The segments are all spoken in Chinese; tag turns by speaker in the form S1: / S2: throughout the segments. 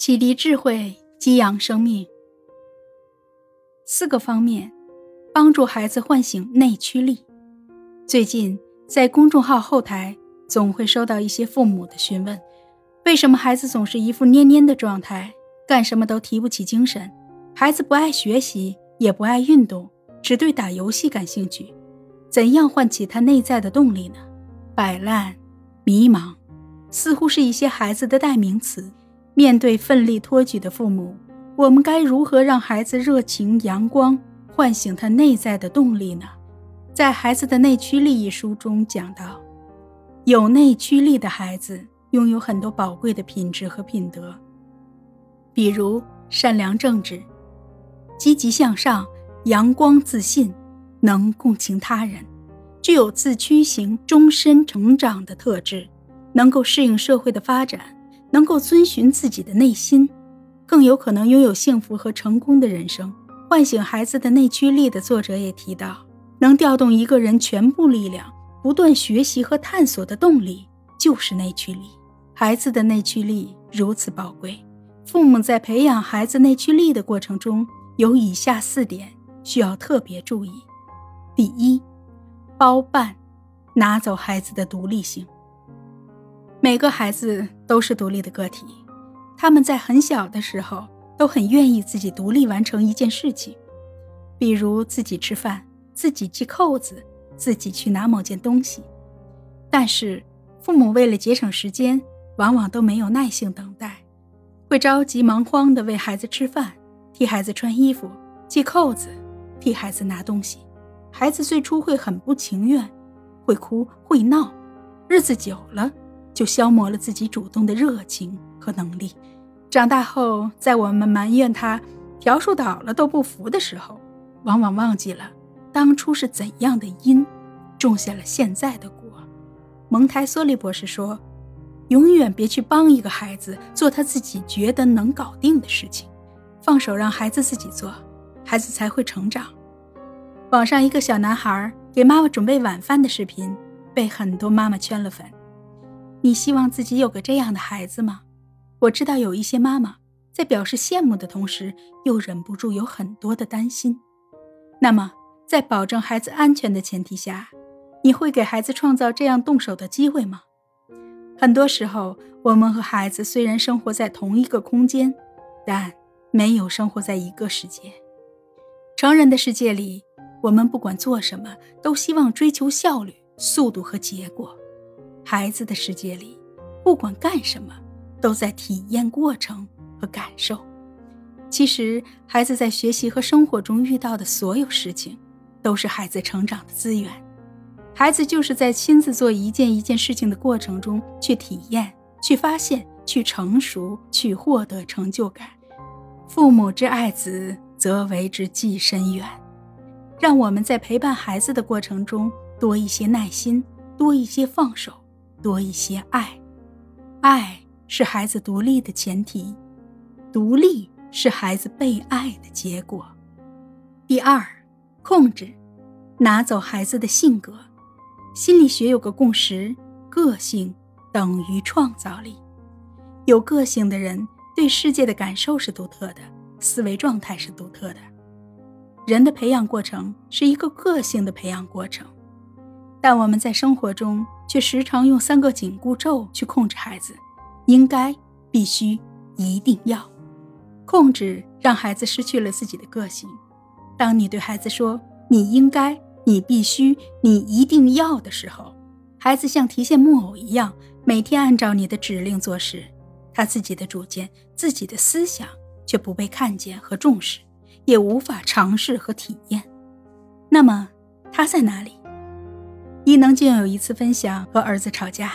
S1: 启迪智慧，激扬生命。四个方面，帮助孩子唤醒内驱力。最近在公众号后台，总会收到一些父母的询问：为什么孩子总是一副蔫蔫的状态，干什么都提不起精神？孩子不爱学习，也不爱运动，只对打游戏感兴趣。怎样唤起他内在的动力呢？摆烂、迷茫，似乎是一些孩子的代名词。面对奋力托举的父母，我们该如何让孩子热情阳光，唤醒他内在的动力呢？在《孩子的内驱力》一书中讲到，有内驱力的孩子拥有很多宝贵的品质和品德，比如善良正直、积极向上、阳光自信。能共情他人，具有自驱型终身成长的特质，能够适应社会的发展，能够遵循自己的内心，更有可能拥有幸福和成功的人生。唤醒孩子的内驱力的作者也提到，能调动一个人全部力量，不断学习和探索的动力，就是内驱力。孩子的内驱力如此宝贵，父母在培养孩子内驱力的过程中，有以下四点需要特别注意。第一，包办，拿走孩子的独立性。每个孩子都是独立的个体，他们在很小的时候都很愿意自己独立完成一件事情，比如自己吃饭、自己系扣子、自己去拿某件东西。但是父母为了节省时间，往往都没有耐性等待，会着急忙慌地为孩子吃饭、替孩子穿衣服、系扣子、替孩子拿东西。孩子最初会很不情愿，会哭会闹，日子久了就消磨了自己主动的热情和能力。长大后，在我们埋怨他笤帚倒了都不扶的时候，往往忘记了当初是怎样的因，种下了现在的果。蒙台梭利博士说：“永远别去帮一个孩子做他自己觉得能搞定的事情，放手让孩子自己做，孩子才会成长。”网上一个小男孩给妈妈准备晚饭的视频，被很多妈妈圈了粉。你希望自己有个这样的孩子吗？我知道有一些妈妈在表示羡慕的同时，又忍不住有很多的担心。那么，在保证孩子安全的前提下，你会给孩子创造这样动手的机会吗？很多时候，我们和孩子虽然生活在同一个空间，但没有生活在一个世界。成人的世界里。我们不管做什么，都希望追求效率、速度和结果。孩子的世界里，不管干什么，都在体验过程和感受。其实，孩子在学习和生活中遇到的所有事情，都是孩子成长的资源。孩子就是在亲自做一件一件事情的过程中，去体验、去发现、去成熟、去获得成就感。父母之爱子，则为之计深远。让我们在陪伴孩子的过程中多一些耐心，多一些放手，多一些爱。爱是孩子独立的前提，独立是孩子被爱的结果。第二，控制，拿走孩子的性格。心理学有个共识：个性等于创造力。有个性的人对世界的感受是独特的，思维状态是独特的。人的培养过程是一个个性的培养过程，但我们在生活中却时常用三个紧箍咒去控制孩子：应该、必须、一定要。控制让孩子失去了自己的个性。当你对孩子说“你应该”“你必须”“你一定要”的时候，孩子像提线木偶一样，每天按照你的指令做事，他自己的主见、自己的思想却不被看见和重视。也无法尝试和体验，那么他在哪里？伊能静有一次分享和儿子吵架，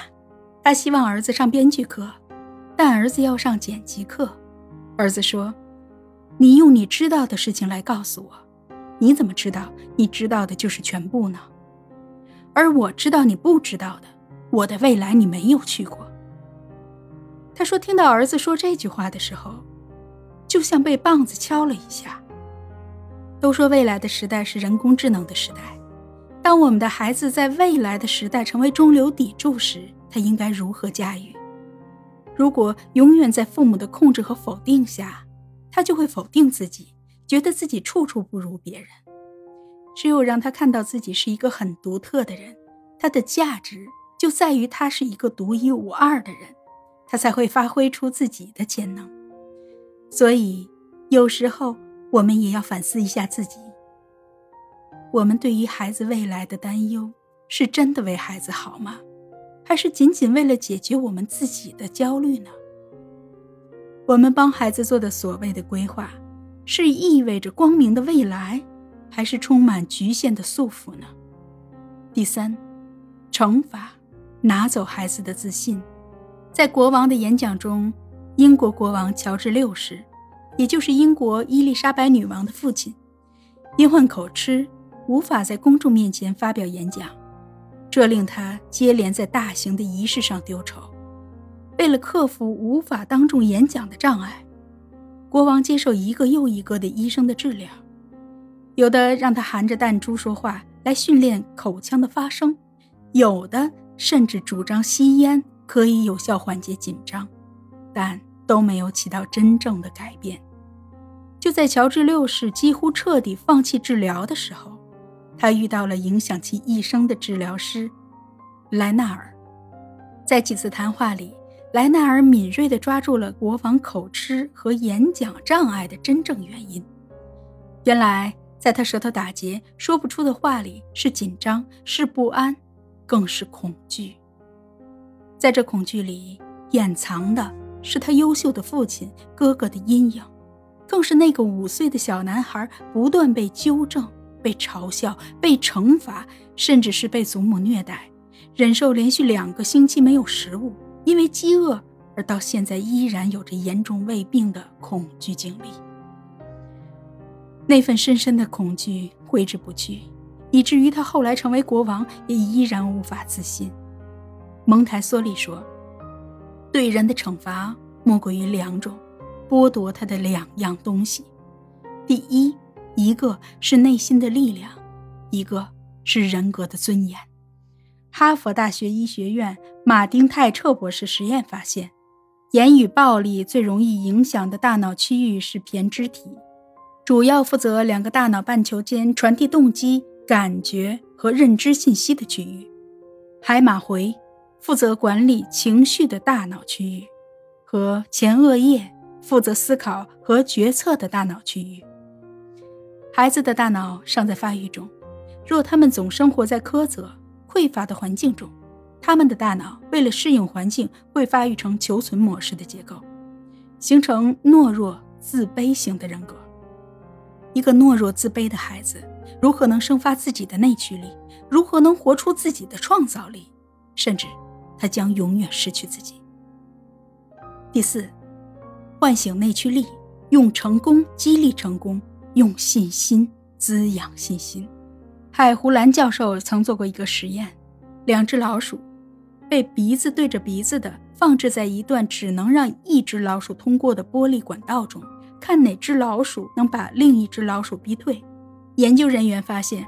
S1: 他希望儿子上编剧课，但儿子要上剪辑课。儿子说：“你用你知道的事情来告诉我，你怎么知道你知道的就是全部呢？而我知道你不知道的，我的未来你没有去过。”他说：“听到儿子说这句话的时候，就像被棒子敲了一下。”都说未来的时代是人工智能的时代，当我们的孩子在未来的时代成为中流砥柱时，他应该如何驾驭？如果永远在父母的控制和否定下，他就会否定自己，觉得自己处处不如别人。只有让他看到自己是一个很独特的人，他的价值就在于他是一个独一无二的人，他才会发挥出自己的潜能。所以，有时候我们也要反思一下自己：我们对于孩子未来的担忧，是真的为孩子好吗？还是仅仅为了解决我们自己的焦虑呢？我们帮孩子做的所谓的规划，是意味着光明的未来？还是充满局限的束缚呢？第三，惩罚拿走孩子的自信。在国王的演讲中，英国国王乔治六世，也就是英国伊丽莎白女王的父亲，因患口吃，无法在公众面前发表演讲，这令他接连在大型的仪式上丢丑。为了克服无法当众演讲的障碍，国王接受一个又一个的医生的治疗。有的让他含着弹珠说话来训练口腔的发声，有的甚至主张吸烟可以有效缓解紧张，但都没有起到真正的改变。就在乔治六世几乎彻底放弃治疗的时候，他遇到了影响其一生的治疗师莱纳尔。在几次谈话里，莱纳尔敏锐地抓住了国王口吃和演讲障碍的真正原因。原来。在他舌头打结、说不出的话里，是紧张，是不安，更是恐惧。在这恐惧里，掩藏的是他优秀的父亲、哥哥的阴影，更是那个五岁的小男孩不断被纠正、被嘲笑、被惩罚，甚至是被祖母虐待，忍受连续两个星期没有食物，因为饥饿而到现在依然有着严重胃病的恐惧经历。那份深深的恐惧挥之不去，以至于他后来成为国王也依然无法自信。蒙台梭利说：“对人的惩罚莫过于两种，剥夺他的两样东西。第一，一个是内心的力量，一个是人格的尊严。”哈佛大学医学院马丁泰彻博士实验发现，言语暴力最容易影响的大脑区域是胼胝体。主要负责两个大脑半球间传递动机、感觉和认知信息的区域，海马回负责管理情绪的大脑区域，和前额叶负责思考和决策的大脑区域。孩子的大脑尚在发育中，若他们总生活在苛责、匮乏的环境中，他们的大脑为了适应环境，会发育成求存模式的结构，形成懦弱、自卑型的人格。一个懦弱自卑的孩子，如何能生发自己的内驱力？如何能活出自己的创造力？甚至，他将永远失去自己。第四，唤醒内驱力，用成功激励成功，用信心滋养信心。海胡兰教授曾做过一个实验：两只老鼠被鼻子对着鼻子的放置在一段只能让一只老鼠通过的玻璃管道中。看哪只老鼠能把另一只老鼠逼退。研究人员发现，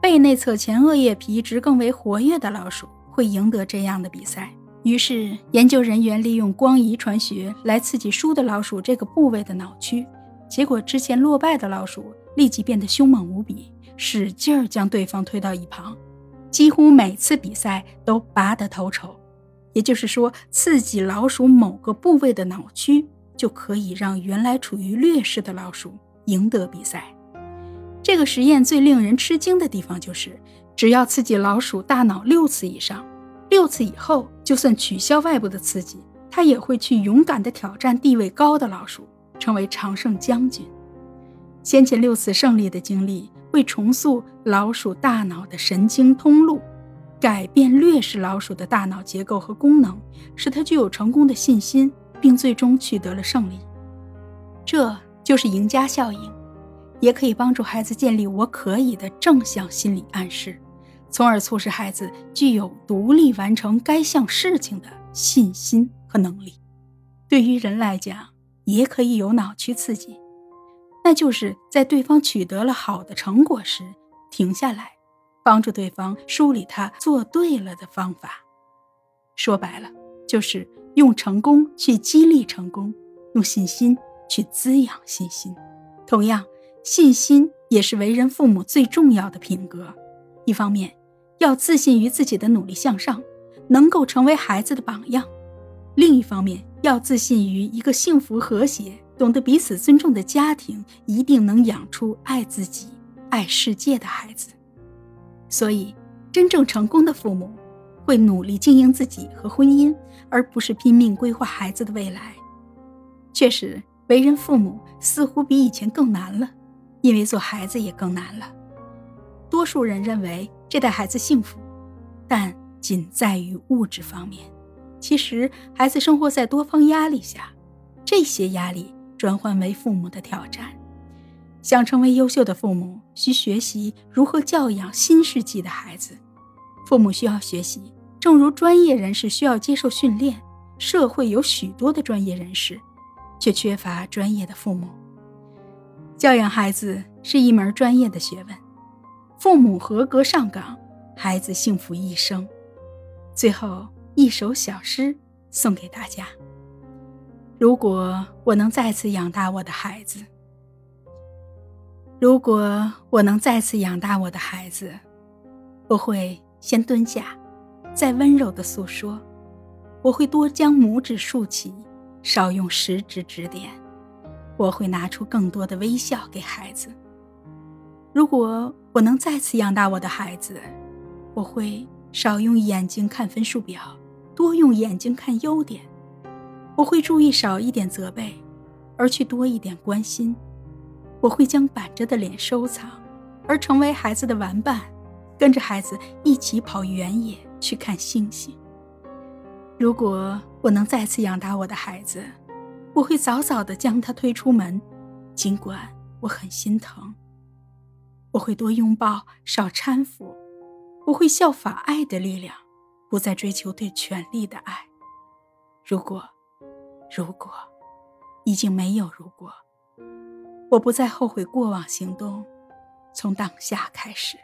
S1: 背内侧前额叶皮质更为活跃的老鼠会赢得这样的比赛。于是，研究人员利用光遗传学来刺激输的老鼠这个部位的脑区，结果之前落败的老鼠立即变得凶猛无比，使劲儿将对方推到一旁，几乎每次比赛都拔得头筹。也就是说，刺激老鼠某个部位的脑区。就可以让原来处于劣势的老鼠赢得比赛。这个实验最令人吃惊的地方就是，只要刺激老鼠大脑六次以上，六次以后，就算取消外部的刺激，它也会去勇敢地挑战地位高的老鼠，成为常胜将军。先前六次胜利的经历会重塑老鼠大脑的神经通路，改变劣势老鼠的大脑结构和功能，使它具有成功的信心。并最终取得了胜利，这就是赢家效应，也可以帮助孩子建立“我可以”的正向心理暗示，从而促使孩子具有独立完成该项事情的信心和能力。对于人来讲，也可以有脑区刺激，那就是在对方取得了好的成果时停下来，帮助对方梳理他做对了的方法。说白了，就是。用成功去激励成功，用信心去滋养信心。同样，信心也是为人父母最重要的品格。一方面，要自信于自己的努力向上，能够成为孩子的榜样；另一方面，要自信于一个幸福和谐、懂得彼此尊重的家庭，一定能养出爱自己、爱世界的孩子。所以，真正成功的父母。会努力经营自己和婚姻，而不是拼命规划孩子的未来。确实，为人父母似乎比以前更难了，因为做孩子也更难了。多数人认为这代孩子幸福，但仅在于物质方面。其实，孩子生活在多方压力下，这些压力转换为父母的挑战。想成为优秀的父母，需学习如何教养新世纪的孩子。父母需要学习。正如专业人士需要接受训练，社会有许多的专业人士，却缺乏专业的父母。教养孩子是一门专业的学问，父母合格上岗，孩子幸福一生。最后一首小诗送给大家：如果我能再次养大我的孩子，如果我能再次养大我的孩子，我会先蹲下。再温柔的诉说，我会多将拇指竖起，少用食指指点。我会拿出更多的微笑给孩子。如果我能再次养大我的孩子，我会少用眼睛看分数表，多用眼睛看优点。我会注意少一点责备，而去多一点关心。我会将板着的脸收藏，而成为孩子的玩伴，跟着孩子一起跑原野。去看星星。如果我能再次养大我的孩子，我会早早的将他推出门，尽管我很心疼。我会多拥抱，少搀扶。我会效法爱的力量，不再追求对权力的爱。如果，如果，已经没有如果。我不再后悔过往行动，从当下开始。